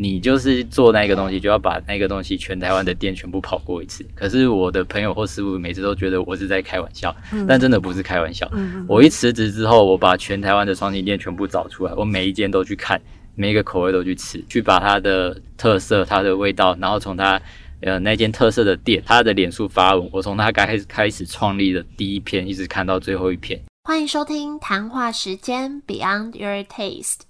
你就是做那个东西，就要把那个东西全台湾的店全部跑过一次。可是我的朋友或师傅每次都觉得我是在开玩笑，但真的不是开玩笑。我一辞职之后，我把全台湾的双星店全部找出来，我每一间都去看，每一个口味都去吃，去把它的特色、它的味道，然后从它呃那间特色的店，它的脸书发文，我从它开始开始创立的第一篇，一直看到最后一篇。欢迎收听谈话时间 Beyond Your Taste。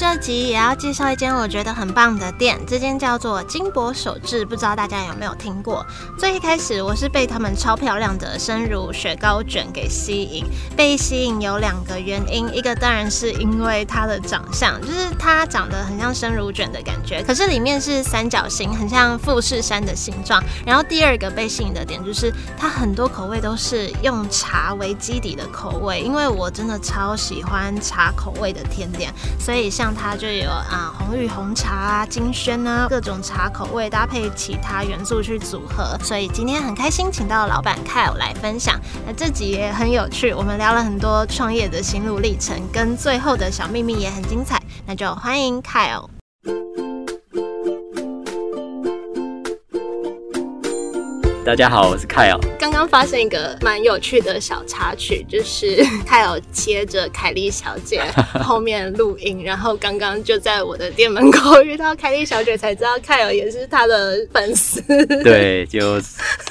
这集也要介绍一间我觉得很棒的店，这间叫做金箔手制，不知道大家有没有听过？最一开始我是被他们超漂亮的生乳雪糕卷给吸引，被吸引有两个原因，一个当然是因为它的长相，就是它长得很像生乳卷的感觉，可是里面是三角形，很像富士山的形状。然后第二个被吸引的点就是它很多口味都是用茶为基底的口味，因为我真的超喜欢茶口味的甜点，所以像。它就有啊红玉红茶啊金萱啊各种茶口味搭配其他元素去组合，所以今天很开心请到老板凯尔来分享。那这集也很有趣，我们聊了很多创业的心路历程，跟最后的小秘密也很精彩。那就欢迎凯尔。大家好，我是 Kyle。刚刚发生一个蛮有趣的小插曲，就是 Kyle 切着凯莉小姐后面录音，然后刚刚就在我的店门口遇到凯莉小姐，才知道 Kyle 也是她的粉丝。对，就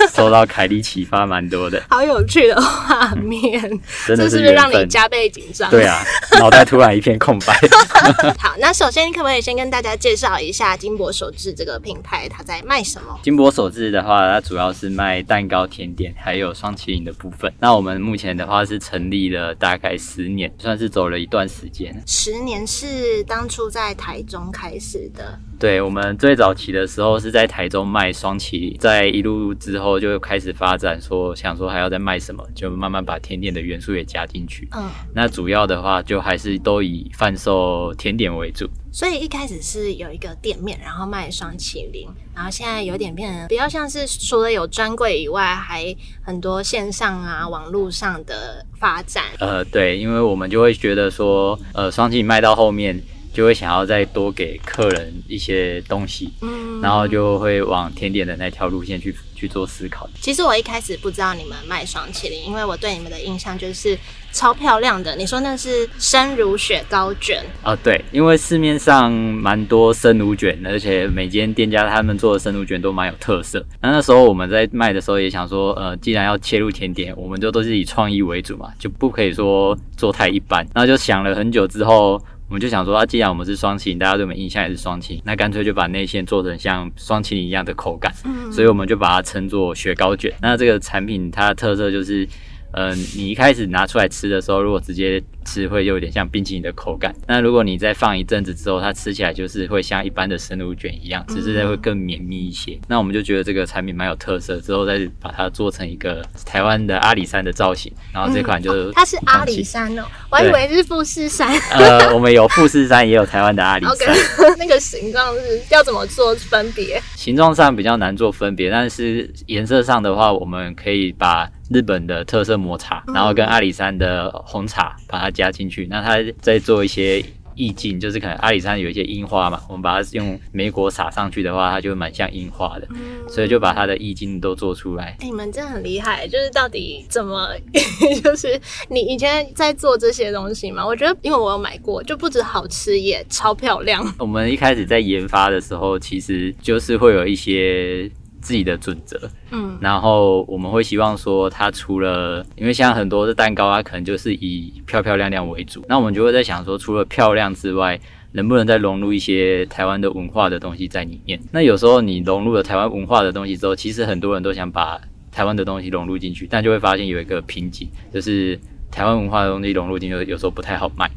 受到凯莉启发蛮多的。好有趣的画面，真的是不是让你加倍紧张？对啊，脑袋突然一片空白。好，那首先可不可以先跟大家介绍一下金箔手制这个品牌，它在卖什么？金箔手制的话，它主要是是卖蛋糕、甜点，还有双麒麟的部分。那我们目前的话是成立了大概十年，算是走了一段时间。十年是当初在台中开始的。对，我们最早期的时候是在台中卖双麒麟，在一路之后就开始发展，说想说还要再卖什么，就慢慢把甜点的元素也加进去。嗯，那主要的话就还是都以贩售甜点为主。所以一开始是有一个店面，然后卖双麒麟，然后现在有点变成比较像是除了有专柜以外，还很多线上啊、网络上的发展。呃，对，因为我们就会觉得说，呃，双麒麟卖到后面。就会想要再多给客人一些东西，嗯，然后就会往甜点的那条路线去去做思考。其实我一开始不知道你们卖双麒麟，因为我对你们的印象就是超漂亮的。你说那是生乳雪糕卷啊？对，因为市面上蛮多生乳卷，而且每间店家他们做的生乳卷都蛮有特色。那那时候我们在卖的时候也想说，呃，既然要切入甜点，我们就都是以创意为主嘛，就不可以说做太一般。然后就想了很久之后。我们就想说，啊，既然我们是双擎，大家对我们印象也是双擎，那干脆就把内馅做成像双擎一样的口感，所以我们就把它称作雪糕卷。那这个产品它的特色就是。嗯，你一开始拿出来吃的时候，如果直接吃会有点像冰淇淋的口感。那如果你再放一阵子之后，它吃起来就是会像一般的生乳卷一样，只是会更绵密一些。那我们就觉得这个产品蛮有特色，之后再把它做成一个台湾的阿里山的造型。然后这款就是它是阿里山哦，我还以为是富士山。呃，我们有富士山，也有台湾的阿里山。那个形状是要怎么做分别？形状上比较难做分别，但是颜色上的话，我们可以把。日本的特色抹茶，然后跟阿里山的红茶把它加进去，那它再做一些意境，就是可能阿里山有一些樱花嘛，我们把它用梅果撒上去的话，它就蛮像樱花的，所以就把它的意境都做出来。你们真的很厉害，就是到底怎么，就是你以前在做这些东西嘛？我觉得，因为我有买过，就不止好吃，也超漂亮。我们一开始在研发的时候，其实就是会有一些。自己的准则，嗯，然后我们会希望说，它除了，因为像很多的蛋糕啊，可能就是以漂漂亮亮为主，那我们就会在想说，除了漂亮之外，能不能再融入一些台湾的文化的东西在里面？那有时候你融入了台湾文化的东西之后，其实很多人都想把台湾的东西融入进去，但就会发现有一个瓶颈，就是台湾文化的东西融入进去，有时候不太好卖。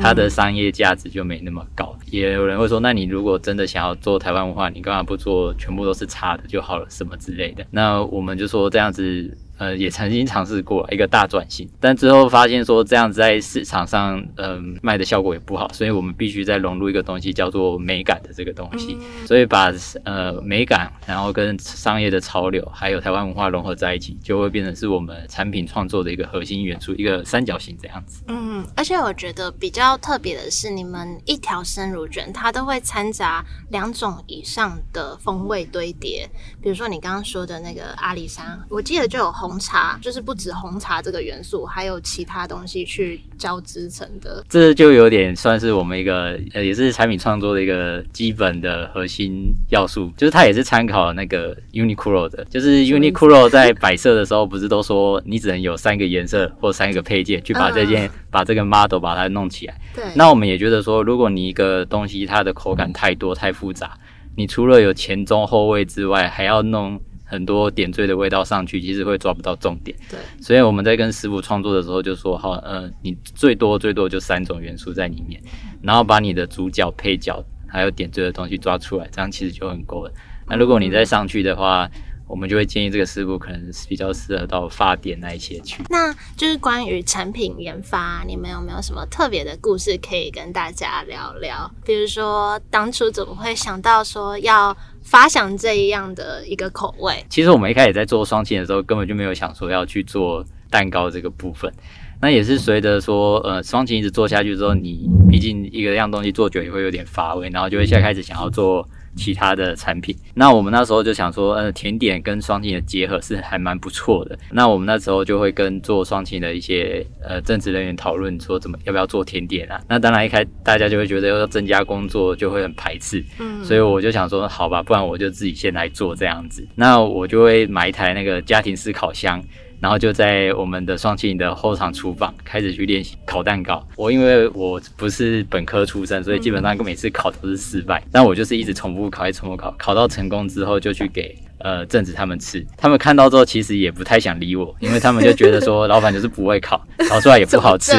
它的商业价值就没那么高，也有人会说，那你如果真的想要做台湾文化，你干嘛不做全部都是差的就好了，什么之类的？那我们就说这样子呃也曾经尝试过一个大转型，但之后发现说这样子在市场上嗯卖的效果也不好，所以我们必须再融入一个东西叫做美感的这个东西，所以把呃美感然后跟商业的潮流还有台湾文化融合在一起，就会变成是我们产品创作的一个核心元素，一个三角形这样子。嗯，而且我觉得比较特别的是，你们一条生乳卷它都会掺杂两种以上的风味堆叠，比如说你刚刚说的那个阿里山，我记得就有红茶，就是不止红茶这个元素，还有其他东西去交织成的。这就有点算是我们一个呃，也是产品创作的一个基本的核心要素，就是它也是参考那个 Uniqlo 的，就是 Uniqlo 在摆设的时候，不是都说你只能有三个颜色或三个配件去把这件把这个 model 把它弄起来。对，那我们也觉得说，如果你一个东西它的口感太多太复杂，你除了有前中后味之外，还要弄很多点缀的味道上去，其实会抓不到重点。对，所以我们在跟师傅创作的时候就说，好，呃，你最多最多就三种元素在里面，然后把你的主角、配角还有点缀的东西抓出来，这样其实就很够了。那如果你再上去的话，我们就会建议这个师傅可能是比较适合到发点那一些去。那就是关于产品研发，你们有没有什么特别的故事可以跟大家聊聊？比如说当初怎么会想到说要发想这一样的一个口味？其实我们一开始在做双擎的时候，根本就没有想说要去做蛋糕这个部分。那也是随着说，呃，双擎一直做下去之后，你毕竟一个样东西做久也会有点乏味，然后就会现在开始想要做。其他的产品，那我们那时候就想说，呃，甜点跟双擎的结合是还蛮不错的。那我们那时候就会跟做双擎的一些呃正职人员讨论，说怎么要不要做甜点啊？那当然一开大家就会觉得要增加工作，就会很排斥。嗯，所以我就想说，好吧，不然我就自己先来做这样子。那我就会买一台那个家庭式烤箱。然后就在我们的双麒麟的后场厨房开始去练习烤蛋糕。我因为我不是本科出身，所以基本上每次烤都是失败。但我就是一直重复烤，一直重复烤，烤到成功之后就去给。呃，正子他们吃，他们看到之后其实也不太想理我，因为他们就觉得说老板就是不会烤，烤出来也不好吃，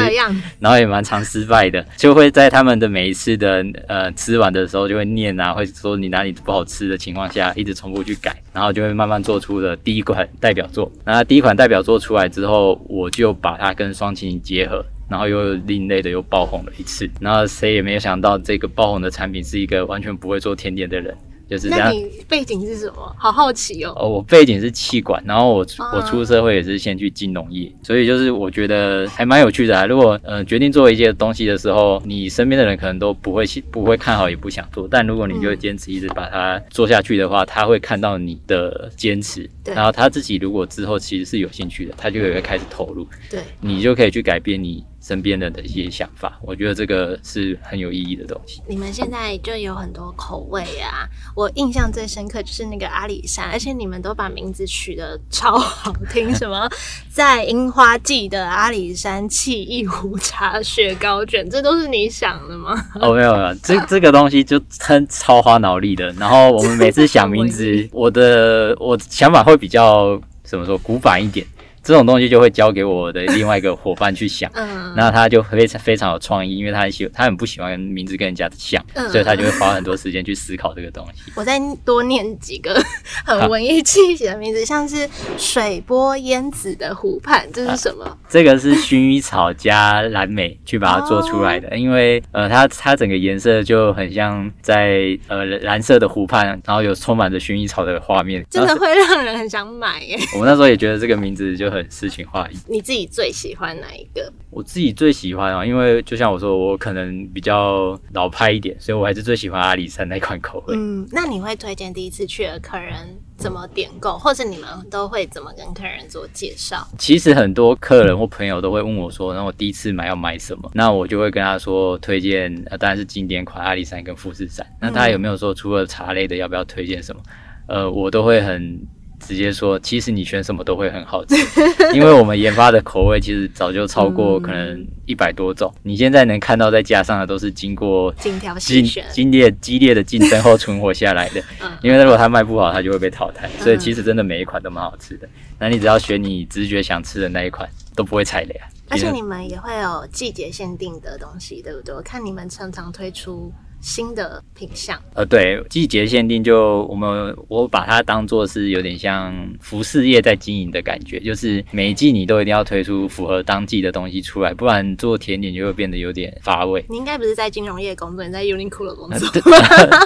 然后也蛮常失败的，就会在他们的每一次的呃吃完的时候就会念啊，会说你哪里不好吃的情况下，一直重复去改，然后就会慢慢做出了第一款代表作。那第一款代表作出来之后，我就把它跟双擎结合，然后又另类的又爆红了一次。然后谁也没有想到，这个爆红的产品是一个完全不会做甜点的人。就是这样。那你背景是什么？好好奇哦。哦，我背景是气管，然后我我出社会也是先去金融业，所以就是我觉得还蛮有趣的啊。如果呃决定做一些东西的时候，你身边的人可能都不会不会看好，也不想做。但如果你就坚持一直把它做下去的话，他会看到你的坚持，然后他自己如果之后其实是有兴趣的，他就会开始投入。对，你就可以去改变你。身边人的一些想法，我觉得这个是很有意义的东西。你们现在就有很多口味啊，我印象最深刻就是那个阿里山，而且你们都把名字取得超好听，什么 在樱花季的阿里山沏一壶茶雪糕卷，这都是你想的吗？哦，没有没有，这这个东西就很超花脑力的。然后我们每次想名字，我的我想法会比较怎么说古板一点。这种东西就会交给我的另外一个伙伴去想，嗯，那他就非常非常有创意，因为他很喜他很不喜欢名字跟人家像，嗯所以他就会花很多时间去思考这个东西。我再多念几个很文艺气息的名字，像是水波烟紫的湖畔，这是什么？这个是薰衣草加蓝莓去把它做出来的，因为呃，它它整个颜色就很像在呃蓝色的湖畔，然后有充满着薰衣草的画面，真的会让人很想买耶。我们那时候也觉得这个名字就。很诗情画意。你自己最喜欢哪一个？我自己最喜欢啊，因为就像我说，我可能比较老派一点，所以我还是最喜欢阿里山那款口味。嗯，那你会推荐第一次去的客人怎么点购，或者你们都会怎么跟客人做介绍？其实很多客人或朋友都会问我说，那我第一次买要买什么？那我就会跟他说，推荐呃，当然是经典款阿里山跟富士山。那他有没有说除了茶类的，要不要推荐什么？呃，我都会很。直接说，其实你选什么都会很好吃，因为我们研发的口味其实早就超过可能一百多种。你现在能看到在架上的都是经过精挑细选、激烈激烈的竞争后存活下来的。因为如果它卖不好，它就会被淘汰。所以其实真的每一款都蛮好吃的。那你只要选你直觉想吃的那一款，都不会踩雷。而且你们也会有季节限定的东西，对不对？我看你们常常推出新的品相。呃，对，季节限定就我们我把它当做是有点像服饰业在经营的感觉，就是每一季你都一定要推出符合当季的东西出来，不然做甜点就会变得有点乏味。你应该不是在金融业工作，你在 Uniqlo 工作。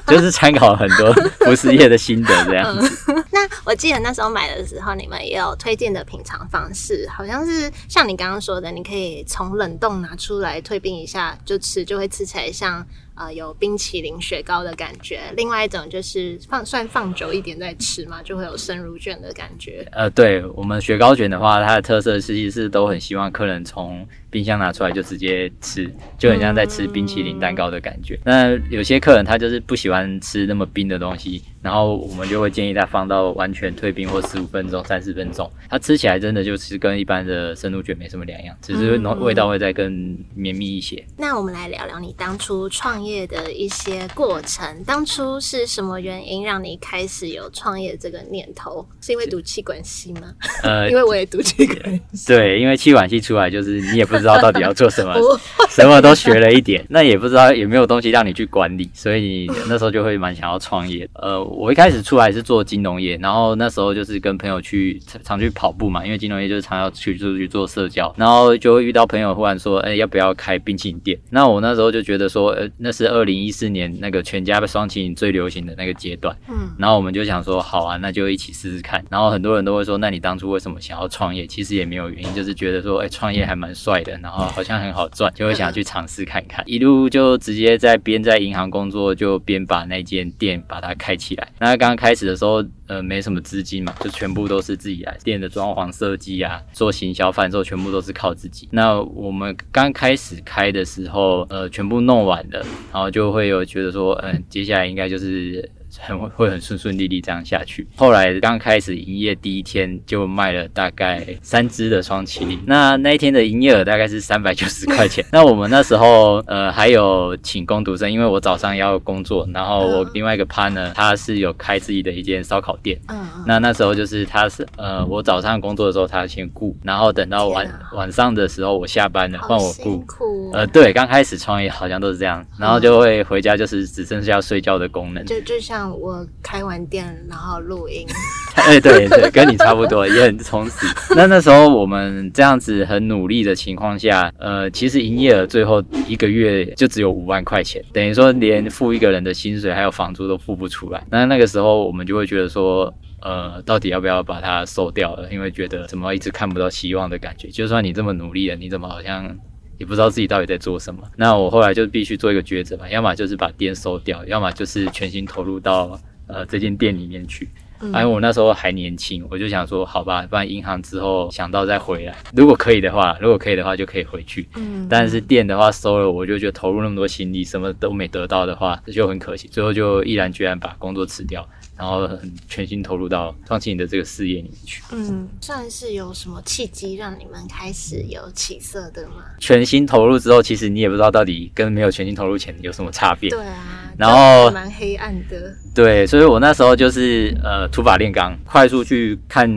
就是参考很多服饰业的心得这样子。那我记得那时候买的时候，你们也有推荐的品尝方式，好像是像你刚刚说的，你可以从冷冻拿出来退冰一下就吃，就会吃起来像。呃，有冰淇淋雪糕的感觉。另外一种就是放算放久一点再吃嘛，就会有生乳卷的感觉。呃，对我们雪糕卷的话，它的特色其实是都很希望客人从冰箱拿出来就直接吃，就很像在吃冰淇淋蛋糕的感觉。那有些客人他就是不喜欢吃那么冰的东西，然后我们就会建议他放到完全退冰或十五分钟、三十分钟，它吃起来真的就是跟一般的生乳卷没什么两样，只是味道会再更绵密一些。那我们来聊聊你当初创。业的一些过程，当初是什么原因让你开始有创业这个念头？是因为毒气管系吗？呃，因为我也毒气管系。对，因为气管系出来就是你也不知道到底要做什么，什么都学了一点，那也不知道有没有东西让你去管理，所以你那时候就会蛮想要创业。呃，我一开始出来是做金融业，然后那时候就是跟朋友去常去跑步嘛，因为金融业就是常要去出去做社交，然后就会遇到朋友忽然说，哎，要不要开冰淇淋店？那我那时候就觉得说，呃，那。是二零一四年那个全家双麒麟最流行的那个阶段，嗯，然后我们就想说，好啊，那就一起试试看。然后很多人都会说，那你当初为什么想要创业？其实也没有原因，就是觉得说，哎，创业还蛮帅的，然后好像很好赚，就会想去尝试看看。一路就直接在边在银行工作，就边把那间店把它开起来。那刚刚开始的时候。呃，没什么资金嘛，就全部都是自己来，店的装潢设计啊，做行销贩售，全部都是靠自己。那我们刚开始开的时候，呃，全部弄完了，然后就会有觉得说，嗯，接下来应该就是。很会很顺顺利利这样下去。后来刚开始营业第一天就卖了大概三只的双麒麟，那那一天的营业额大概是三百九十块钱。那我们那时候呃还有请工读生，因为我早上要工作，然后我另外一个 partner 他是有开自己的一间烧烤店。嗯。那那时候就是他是呃我早上工作的时候他先雇，然后等到晚晚上的时候我下班了换我雇。呃对，刚开始创业好像都是这样，然后就会回家就是只剩下睡觉的功能。就就像。我开完店，然后录音。哎，对对，跟你差不多，也很充实。那那时候我们这样子很努力的情况下，呃，其实营业额最后一个月就只有五万块钱，等于说连付一个人的薪水还有房租都付不出来。那那个时候我们就会觉得说，呃，到底要不要把它收掉了？因为觉得怎么一直看不到希望的感觉。就算你这么努力了，你怎么好像？也不知道自己到底在做什么，那我后来就必须做一个抉择吧，要么就是把店收掉，要么就是全心投入到呃这间店里面去。因为我那时候还年轻，我就想说，好吧，不然银行之后想到再回来，如果可以的话，如果可以的话就可以回去。嗯，但是店的话收了，我就觉得投入那么多心力，什么都没得到的话，这就很可惜。最后就毅然决然把工作辞掉。然后很全心投入到创新的这个事业里面去。嗯，算是有什么契机让你们开始有起色的吗？全心投入之后，其实你也不知道到底跟没有全心投入前有什么差别。对啊，然后蛮黑暗的。对，所以我那时候就是呃，土法炼钢，快速去看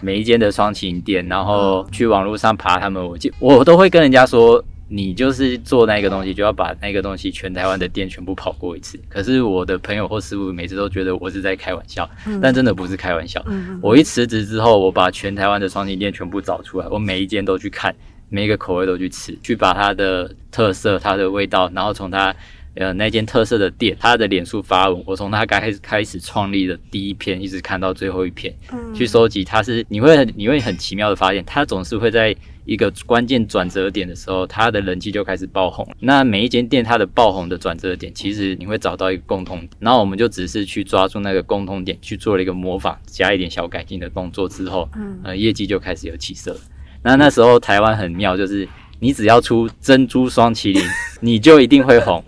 每一间的双擎店，然后去网络上爬他们，我我都会跟人家说。你就是做那个东西，就要把那个东西全台湾的店全部跑过一次。可是我的朋友或师傅每次都觉得我是在开玩笑，但真的不是开玩笑。我一辞职之后，我把全台湾的双星店全部找出来，我每一间都去看，每一个口味都去吃，去把它的特色、它的味道，然后从它。呃，那间特色的店，它的脸书发文，我从它刚开始开始创立的第一篇，一直看到最后一篇，嗯，去收集，它是你会你会很奇妙的发现，它总是会在一个关键转折点的时候，他的人气就开始爆红。那每一间店它的爆红的转折点，其实你会找到一个共同点，然后我们就只是去抓住那个共同点，去做了一个模仿，加一点小改进的动作之后，嗯，呃，业绩就开始有起色。那那时候台湾很妙，就是你只要出珍珠双麒麟。你就一定会红，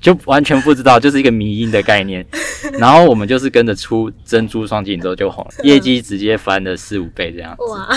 就完全不知道，就是一个迷因的概念。然后我们就是跟着出珍珠双镜之后就红了，业绩直接翻了四五倍这样。哇，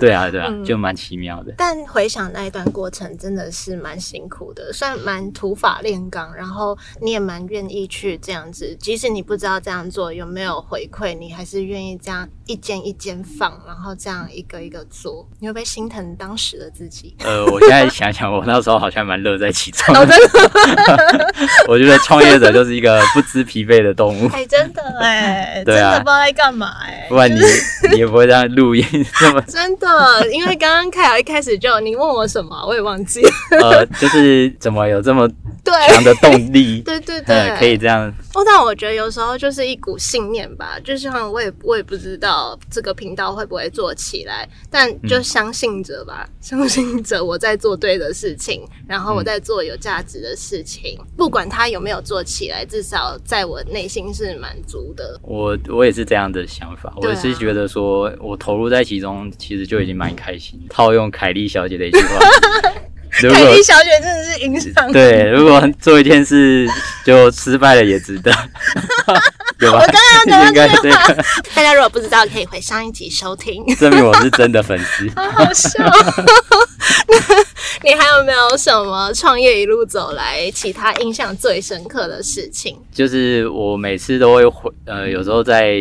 对啊，对啊，就蛮奇妙的。但回想那一段过程，真的是蛮辛苦的，算蛮土法炼钢。然后你也蛮愿意去这样子，即使你不知道这样做有没有回馈，你还是愿意这样一间一间放，然后这样一个一个做。你会不会心疼当时的自己？呃，我现在想想，我那时候好像蛮乐在其中。哦，真的，我觉得创业者就是一个不知疲惫的动物，哎，真的哎，真的不知道在干嘛哎，不然你你也不会这样录音 这么真的，因为刚刚凯尔一开始就你问我什么，我也忘记了。呃，就是怎么有这么对，强的动力，对对对。呃，可以这样，哦，但我觉得有时候就是一股信念吧，就像我也我也不知道这个频道会不会做起来，但就相信着吧，相信着我在做对的事情，然后我在做有价值的事情，不管它有没有做起来，至少在我内心是满足的。我我也是这样的想法，我是觉得说我投入在其中，其实就已经蛮开心。套用凯莉小姐的一句话，如果凯莉小姐真的是影响对，如果做一件事就失败了也值得，有吧？我刚刚讲到这句话个，大家如果不知道，可以回上一集收听。证明我是真的粉丝。好好笑。你还有没有什么创业一路走来其他印象最深刻的事情？就是我每次都会回，呃，有时候在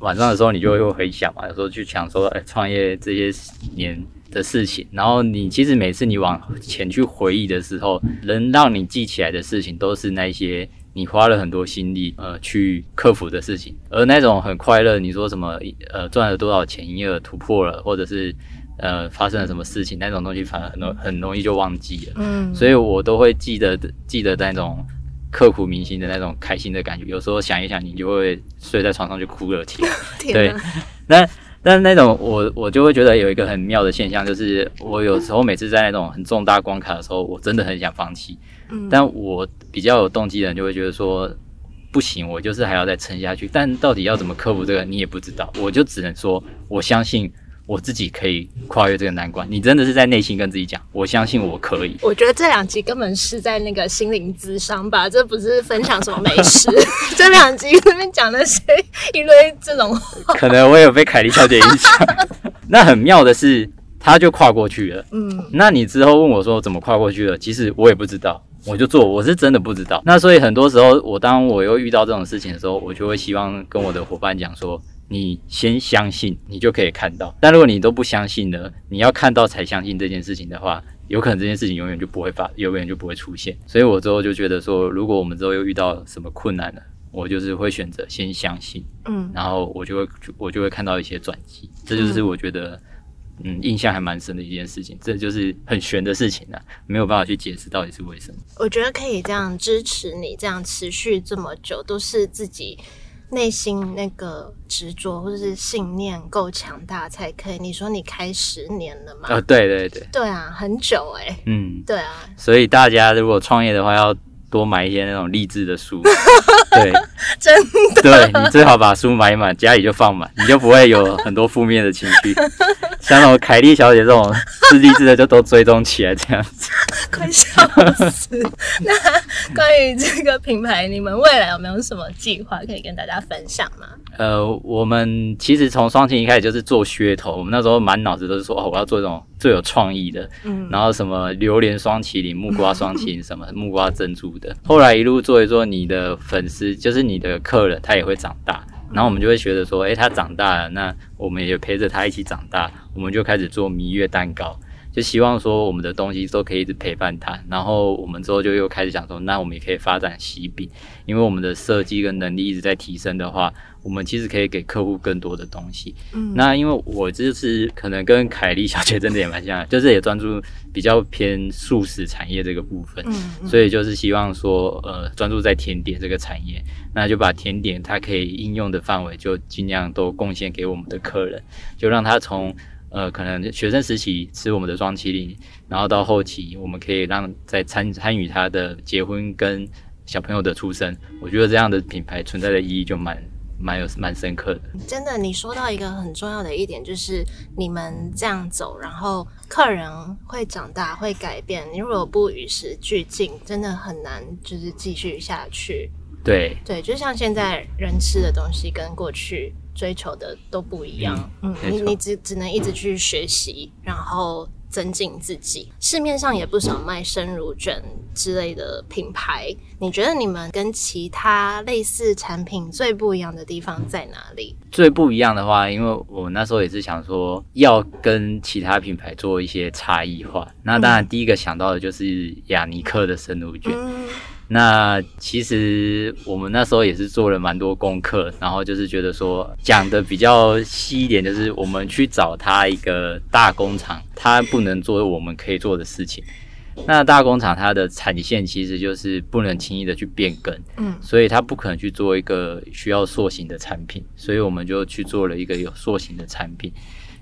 晚上的时候，你就会回想嘛，有时候去想说，哎、创业这些年的事情，然后你其实每次你往前去回忆的时候，能让你记起来的事情，都是那些你花了很多心力，呃，去克服的事情，而那种很快乐，你说什么，呃，赚了多少钱，营业额突破了，或者是呃发生了什么事情，那种东西反而很容很容易就忘记了。嗯，所以我都会记得记得那种刻骨铭心的那种开心的感觉。有时候想一想，你就会睡在床上就哭了起来。天哪，但是那种我我就会觉得有一个很妙的现象，就是我有时候每次在那种很重大关卡的时候，我真的很想放弃。嗯但我比较有动机的人就会觉得说。不行，我就是还要再撑下去。但到底要怎么克服这个，你也不知道。我就只能说，我相信我自己可以跨越这个难关。你真的是在内心跟自己讲，我相信我可以。我觉得这两集根本是在那个心灵咨商吧，这不是分享什么美食。这两集那边讲的是一堆这种话，可能我有被凯莉小姐影响。那很妙的是，她就跨过去了。嗯，那你之后问我说怎么跨过去了，其实我也不知道，我就做，我是真的不知道。那所以很多时候，我当我又遇到这种事情的时候，我就会希望跟我的伙伴讲说。你先相信，你就可以看到。但如果你都不相信呢？你要看到才相信这件事情的话，有可能这件事情永远就不会发，永远就不会出现。所以我之后就觉得说，如果我们之后又遇到什么困难了，我就是会选择先相信。嗯，然后我就会我就会看到一些转机，这就是我觉得嗯印象还蛮深的一件事情，这就是很玄的事情啊，没有办法去解释到底是为什么。我觉得可以这样支持你，这样持续这么久，都是自己内心那个执着或者是信念够强大才可以。你说你开十年了嘛？啊，对对对，对啊，很久哎、嗯，对啊，所以大家如果创业的话，要多买一些那种励志的书，对，真的对你最好把书买满，家里就放满，你就不会有很多负面的情绪。像那种凯莉小姐这种自立自的，就都追踪起来这样子。快笑死！那关于这个品牌，你们未来有没有什么计划可以跟大家分享吗？呃，我们其实从双擎一开始就是做噱头，我们那时候满脑子都是说，哦，我要做这种最有创意的，嗯然后什么榴莲双麒麟、木瓜双麒麟，什么木瓜珍珠的。后来一路做一做，你的粉丝就是你的客人，他也会长大，然后我们就会觉得说，诶，他长大了，那我们也陪着他一起长大，我们就开始做蜜月蛋糕。就希望说我们的东西都可以一直陪伴他，然后我们之后就又开始想说，那我们也可以发展喜饼，因为我们的设计跟能力一直在提升的话，我们其实可以给客户更多的东西。嗯。那因为我就是可能跟凯莉小姐真的也蛮像，就是也专注比较偏素食产业这个部分，嗯。所以就是希望说，呃，专注在甜点这个产业，那就把甜点它可以应用的范围就尽量都贡献给我们的客人，就让他从呃可能学生时期吃我们的双麒麟，然后到后期我们可以让在参参与他的结婚跟小朋友的出生，我觉得这样的品牌存在的意义就蛮蛮有蛮深刻的。真的，你说到一个很重要的一点，就是你们这样走，然后客人会长大，会改变。你如果不与时俱进，真的很难就是继续下去。对，对，就像现在人吃的东西跟过去追求的都不一样。嗯，你你只只能一直去学习，然后增进自己。市面上也不少卖生乳卷之类的品牌，你觉得你们跟其他类似产品最不一样的地方在哪里？最不一样的话，因为我那时候也是想说要跟其他品牌做一些差异化。那当然，第一个想到的就是雅尼克的生乳卷。那其实我们那时候也是做了蛮多功课，然后就是觉得说讲的比较细一点，就是我们去找他一个大工厂，他不能做我们可以做的事情。那大工厂它的产线其实就是不能轻易的去变更，嗯，所以它不可能去做一个需要塑形的产品，所以我们就去做了一个有塑形的产品。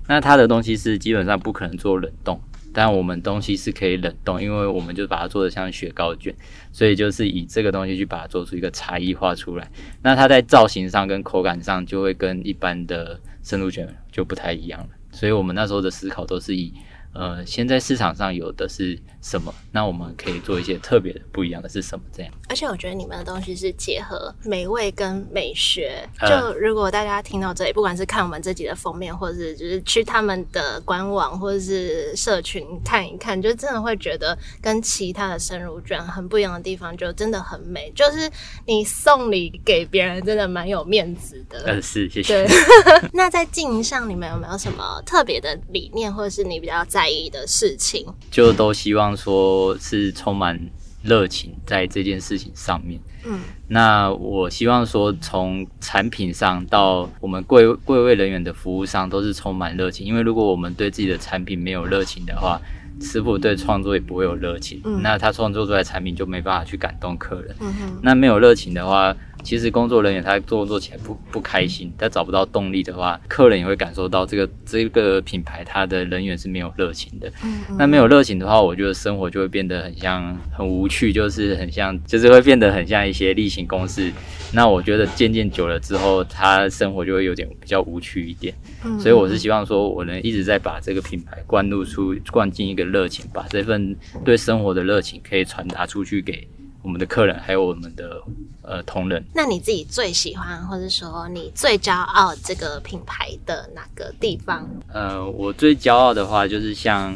那它的东西是基本上不可能做冷冻。但我们东西是可以冷冻，因为我们就把它做的像雪糕卷，所以就是以这个东西去把它做出一个差异化出来。那它在造型上跟口感上就会跟一般的生乳卷就不太一样了。所以我们那时候的思考都是以。呃，现在市场上有的是什么？那我们可以做一些特别的、不一样的是什么？这样。而且我觉得你们的东西是结合美味跟美学。就如果大家听到这里，不管是看我们自己的封面，或者是就是去他们的官网或者是社群看一看，就真的会觉得跟其他的生乳卷很不一样的地方，就真的很美。就是你送礼给别人，真的蛮有面子的。嗯，是，谢谢。那在经营上，你们有没有什么特别的理念，或者是你比较？在意的事情，就都希望说是充满热情在这件事情上面。嗯，那我希望说从产品上到我们柜柜位人员的服务上，都是充满热情。因为如果我们对自己的产品没有热情的话，师傅对创作也不会有热情。嗯，那他创作出来产品就没办法去感动客人。嗯，那没有热情的话。其实工作人员他做做起来不不开心，他找不到动力的话，客人也会感受到这个这个品牌它的人员是没有热情的。嗯，那没有热情的话，我觉得生活就会变得很像很无趣，就是很像就是会变得很像一些例行公事。那我觉得渐渐久了之后，他生活就会有点比较无趣一点。嗯，所以我是希望说，我能一直在把这个品牌灌入出灌进一个热情，把这份对生活的热情可以传达出去给。我们的客人还有我们的呃同仁，那你自己最喜欢或者说你最骄傲这个品牌的哪个地方？呃，我最骄傲的话就是像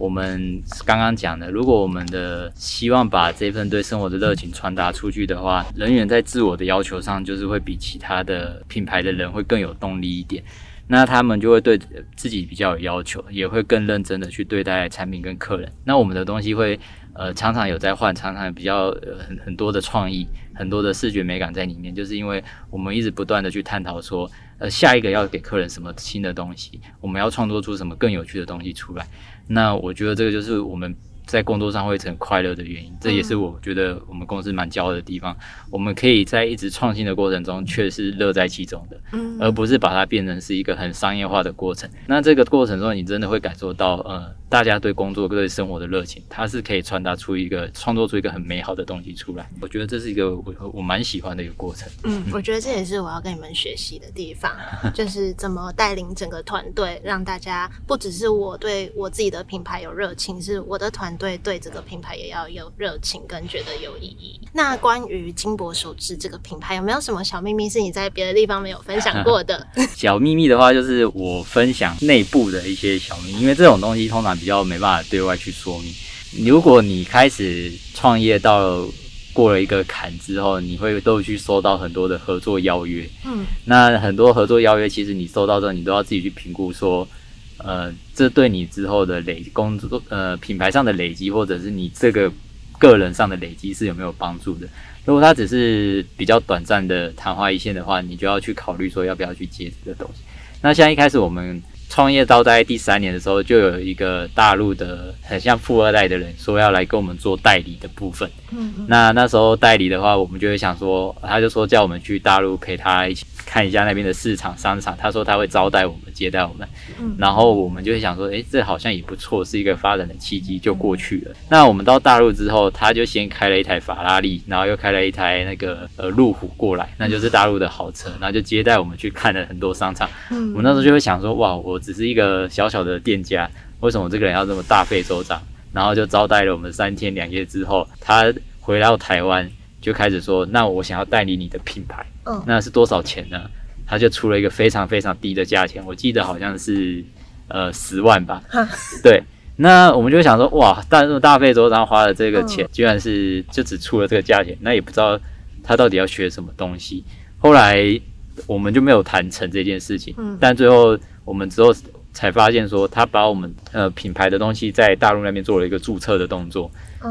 我们刚刚讲的，如果我们的希望把这份对生活的热情传达出去的话，人员在自我的要求上就是会比其他的品牌的人会更有动力一点，那他们就会对自己比较有要求，也会更认真的去对待产品跟客人。那我们的东西会。呃，常常有在换，常常比较很很多的创意，很多的视觉美感在里面，就是因为我们一直不断的去探讨说，呃，下一个要给客人什么新的东西，我们要创作出什么更有趣的东西出来。那我觉得这个就是我们。在工作上会很快乐的原因，这也是我觉得我们公司蛮骄傲的地方。我们可以在一直创新的过程中，却是乐在其中的，而不是把它变成是一个很商业化的过程。那这个过程中，你真的会感受到，呃，大家对工作、对生活的热情，它是可以传达出一个、创作出一个很美好的东西出来。我觉得这是一个我我蛮喜欢的一个过程。嗯，我觉得这也是我要跟你们学习的地方，就是怎么带领整个团队，让大家不只是我对我自己的品牌有热情，是我的团。对对，这个品牌也要有热情跟觉得有意义。那关于金箔手制这个品牌，有没有什么小秘密是你在别的地方没有分享过的？小秘密的话，就是我分享内部的一些小秘密，因为这种东西通常比较没办法对外去说明。如果你开始创业到过了一个坎之后，你会都去收到很多的合作邀约。嗯，那很多合作邀约，其实你收到之后，你都要自己去评估说。呃，这对你之后的累工作，呃，品牌上的累积，或者是你这个个人上的累积是有没有帮助的？如果它只是比较短暂的昙花一现的话，你就要去考虑说要不要去接这个东西。那现在一开始我们创业到大概第三年的时候，就有一个大陆的很像富二代的人说要来跟我们做代理的部分。嗯，那那时候代理的话，我们就会想说，他就说叫我们去大陆陪他一起。看一下那边的市场商场，他说他会招待我们，接待我们，嗯然后我们就会想说，哎，这好像也不错，是一个发展的契机，就过去了。那我们到大陆之后，他就先开了一台法拉利，然后又开了一台那个呃路虎过来，那就是大陆的豪车，然后就接待我们去看了很多商场。嗯我们那时候就会想说，哇，我只是一个小小的店家，为什么这个人要这么大费周章？然后就招待了我们三天两夜之后，他回到台湾。就开始说，那我想要代理你的品牌，嗯，那是多少钱呢？他就出了一个非常非常低的价钱，我记得好像是呃十万吧，对。那我们就想说，哇，大大费周章花了这个钱，居然是就只出了这个价钱，那也不知道他到底要学什么东西。后来我们就没有谈成这件事情，但最后我们之后才发现说，他把我们呃品牌的东西在大陆那边做了一个注册的动作，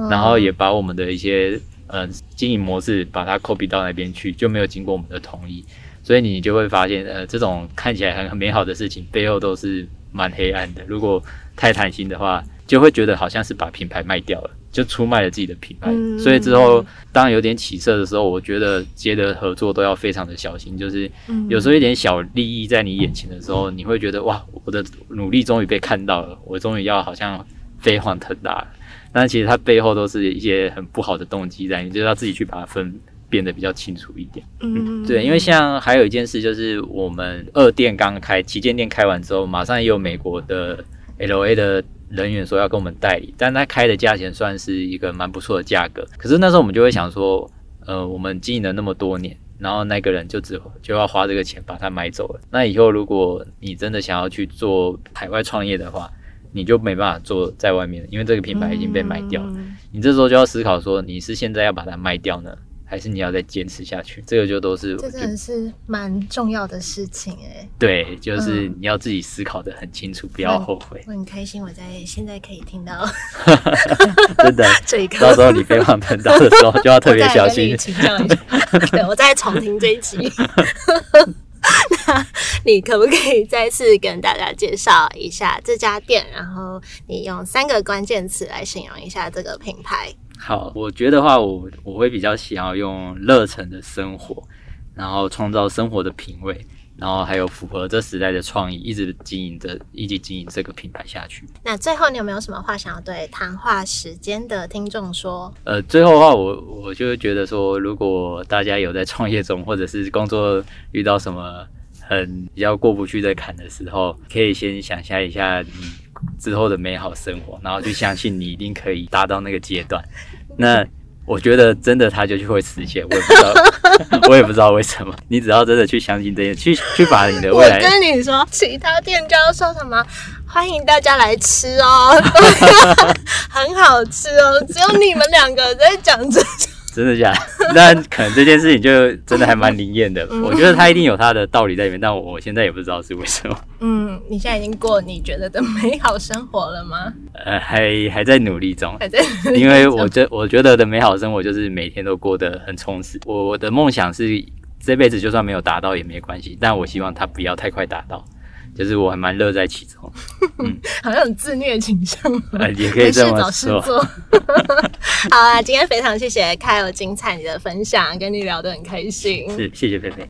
然后也把我们的一些呃经营模式把它 copy 到那边去，就没有经过我们的同意，所以你就会发现，呃，这种看起来很很美好的事情背后都是蛮黑暗的。如果太贪心的话，就会觉得好像是把品牌卖掉了，就出卖了自己的品牌。所以之后当有点起色的时候，我觉得接的合作都要非常的小心。就是有时候一点小利益在你眼前的时候，你会觉得哇，我的努力终于被看到了，我终于要好像飞黄腾达了。但其实它背后都是一些很不好的动机在，你就要自己去把它分辨得比较清楚一点。嗯，对，因为像还有一件事就是我们二店刚开旗舰店开完之后，马上也有美国的。L A 的人员说要跟我们代理，但他开的价钱算是一个蛮不错的价格。可是那时候我们就会想说，呃，我们经营了那么多年，然后那个人就只就要花这个钱把它买走了。那以后如果你真的想要去做海外创业的话，你就没办法做在外面，因为这个品牌已经被买掉了。你这时候就要思考说，你是现在要把它卖掉呢？还是你要再坚持下去，这个就都是这真的是蛮重要的事情哎。对，就是你要自己思考的很清楚，不要后悔。我很开心，我在现在可以听到，真的 这个。到时候你飞往腾达的时候，就要特别小心。对，我再重听这一集。那你可不可以再次跟大家介绍一下这家店？然后你用三个关键词来形容一下这个品牌。好，我觉得话，我我会比较想要用热忱的生活，然后创造生活的品味，然后还有符合这时代的创意，一直经营着，一直经营这个品牌下去。那最后，你有没有什么话想要对谈话时间的听众说？呃，最后的话，我我就觉得说，如果大家有在创业中，或者是工作遇到什么很比较过不去的坎的时候，可以先想象一下你。之后的美好生活，然后去相信你一定可以达到那个阶段。那我觉得真的，他就会实现。我也不知道，我也不知道为什么。你只要真的去相信这些，去去把你的未来。我跟你说，其他店家说什么？欢迎大家来吃哦，很好吃哦。只有你们两个在讲这。真的假？那可能这件事情就真的还蛮灵验的。我觉得他一定有他的道理在里面，但我现在也不知道是为什么。嗯，你现在已经过你觉得的美好生活了吗？呃，还还在努力中，还在。因为我觉我觉得的美好生活就是每天都过得很充实。我的梦想是这辈子就算没有达到也没关系，但我希望他不要太快达到。就是我还蛮乐在其中，嗯，好像很自虐倾向，也可以这么说。好啊，今天非常谢谢凯尔精彩你的分享，跟你聊得很开心。是，谢谢菲菲。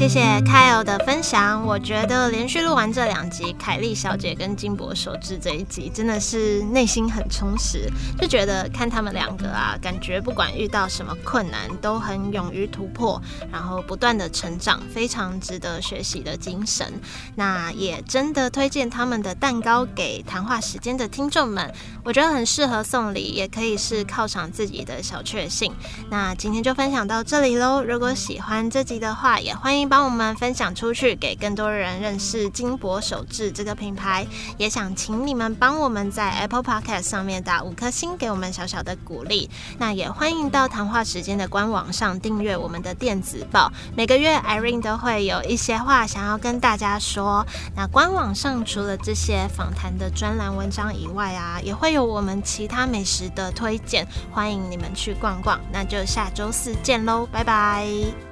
谢谢凯尔的分享，我觉得连续录完这两集，凯莉小姐跟金箔手制这一集，真的是内心很充实，就觉得看他们两个啊，感觉不管遇到什么困难，都很勇于突破，然后不断的成长，非常值得学习的精神。那也真的推荐他们的蛋糕给谈话时间的听众们，我觉得很适合送礼，也可以是犒赏自己的小确幸。那今天就分享到这里喽，如果喜欢这集的话，也欢迎。帮我们分享出去，给更多人认识金箔手制这个品牌。也想请你们帮我们在 Apple Podcast 上面打五颗星，给我们小小的鼓励。那也欢迎到谈话时间的官网上订阅我们的电子报。每个月 Irene 都会有一些话想要跟大家说。那官网上除了这些访谈的专栏文章以外啊，也会有我们其他美食的推荐，欢迎你们去逛逛。那就下周四见喽，拜拜。